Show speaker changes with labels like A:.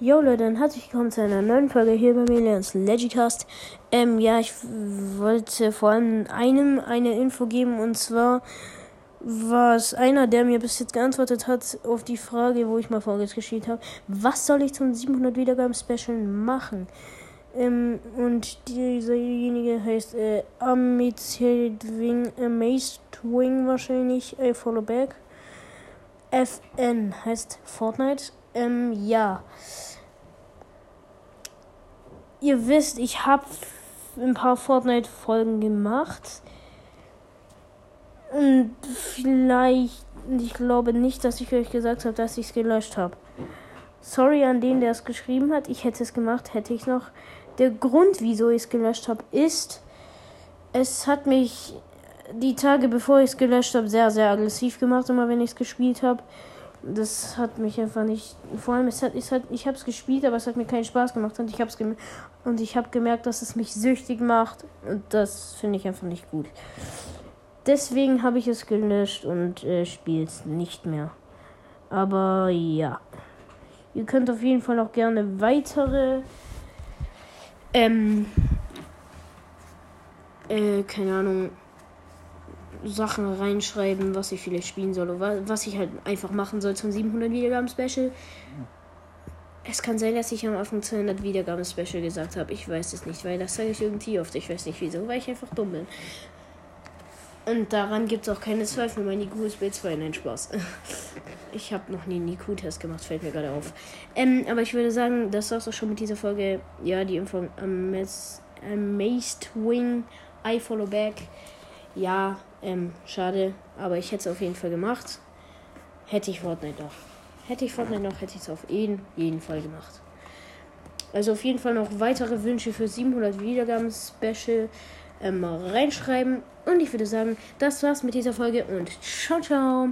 A: Jo Leute, dann herzlich willkommen zu einer neuen Folge hier bei mir, Leons Legicast. Ähm, ja, ich wollte vor allem einem eine Info geben und zwar war es einer, der mir bis jetzt geantwortet hat auf die Frage, wo ich mal geschrieben habe, was soll ich zum 700 Wiedergaben Special machen? Ähm, und dieserjenige heißt äh, Amazedwing, Amazedwing wahrscheinlich, äh, Follow Back. FN heißt Fortnite. Ähm, ja. Ihr wisst, ich habe ein paar Fortnite-Folgen gemacht. Und vielleicht, ich glaube nicht, dass ich euch gesagt habe, dass ich es gelöscht habe. Sorry an den, der es geschrieben hat. Ich hätte es gemacht, hätte ich noch. Der Grund, wieso ich es gelöscht habe, ist, es hat mich die Tage, bevor ich es gelöscht habe, sehr, sehr aggressiv gemacht, immer wenn ich es gespielt habe. Das hat mich einfach nicht. Vor allem, es hat, es hat, ich habe es gespielt, aber es hat mir keinen Spaß gemacht und ich habe habe gemerkt, dass es mich süchtig macht und das finde ich einfach nicht gut. Deswegen habe ich es gelöscht und äh, spiele es nicht mehr. Aber ja. Ihr könnt auf jeden Fall auch gerne weitere ähm, äh, keine Ahnung, Sachen reinschreiben, was ich vielleicht spielen soll oder was ich halt einfach machen soll zum 700 Wiedergaben Special. Es kann sein, dass ich am Anfang 200 Wiedergaben Special gesagt habe. Ich weiß es nicht, weil das sage ich irgendwie oft. Ich weiß nicht wieso, weil ich einfach dumm bin. Und daran gibt es auch keine Zweifel. Mein IQ ist B2. Nein, Spaß. Ich habe noch nie einen IQ-Test gemacht, fällt mir gerade auf. Ähm, aber ich würde sagen, das war's auch schon mit dieser Folge. Ja, die Info am Amazed Wing, I Follow Back. Ja, ähm, schade. Aber ich hätte es auf jeden Fall gemacht. Hätte ich Fortnite noch. Hätte ich Fortnite noch, hätte ich es auf jeden, jeden Fall gemacht. Also auf jeden Fall noch weitere Wünsche für 700 Wiedergaben Special ähm, reinschreiben. Und ich würde sagen, das war's mit dieser Folge und ciao, ciao.